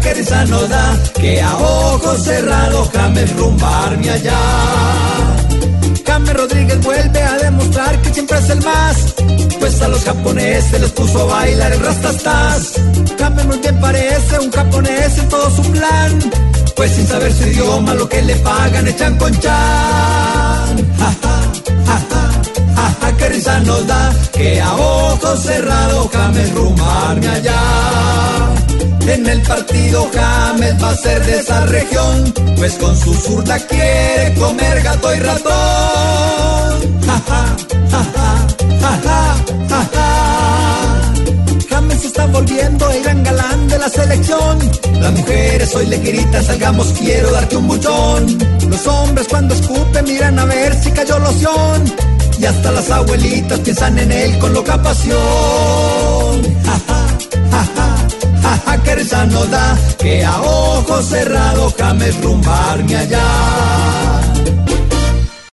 que risa nos da que a ojos cerrados James rumbarme allá. James Rodríguez vuelve a demostrar que siempre es el más. Pues a los japoneses les puso a bailar el rastastas. James muy bien parece un japonés en todo su plan. Pues sin saber su idioma lo que le pagan echan con chan. Nos da que a ojos cerrados James rumbarme allá. En el partido James va a ser de esa región, pues con su zurda quiere comer gato y ratón. Ja, ja, ja, ja, ja, ja, ja. James está volviendo el gran galán de la selección. Las mujeres hoy le gritan, salgamos, quiero darte un buchón. Los hombres cuando escupen miran a ver si cayó loción. Y hasta las abuelitas piensan en él con loca pasión. Ja, ja, ja, ja ja, ja, que risa nos da que a ojos cerrados James rumbarme allá.